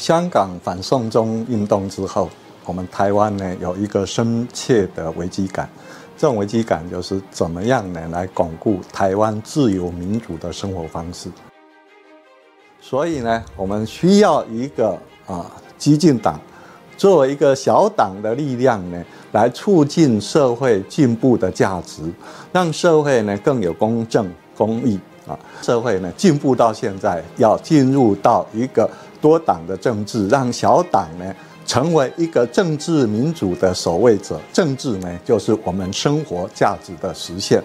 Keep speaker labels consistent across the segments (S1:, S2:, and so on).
S1: 香港反送中运动之后，我们台湾呢有一个深切的危机感。这种危机感就是怎么样呢来巩固台湾自由民主的生活方式。所以呢，我们需要一个啊激进党作为一个小党的力量呢，来促进社会进步的价值，让社会呢更有公正公义啊。社会呢进步到现在，要进入到一个多党的政治，让小党呢。成为一个政治民主的守卫者，政治呢，就是我们生活价值的实现。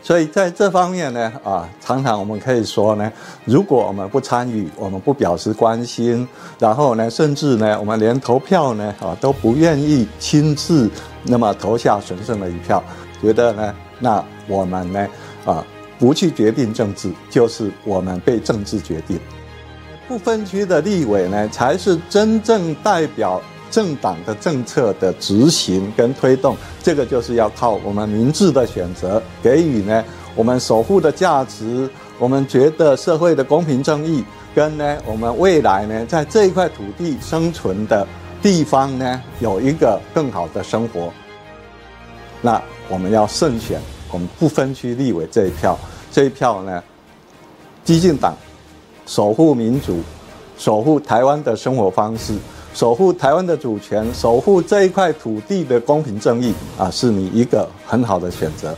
S1: 所以在这方面呢，啊，常常我们可以说呢，如果我们不参与，我们不表示关心，然后呢，甚至呢，我们连投票呢，啊，都不愿意亲自那么投下神圣的一票，觉得呢，那我们呢，啊，不去决定政治，就是我们被政治决定。不分区的立委呢，才是真正代表政党的政策的执行跟推动。这个就是要靠我们明智的选择，给予呢我们守护的价值，我们觉得社会的公平正义，跟呢我们未来呢在这一块土地生存的地方呢有一个更好的生活。那我们要慎选我们不分区立委这一票，这一票呢，激进党。守护民主，守护台湾的生活方式，守护台湾的主权，守护这一块土地的公平正义啊，是你一个很好的选择。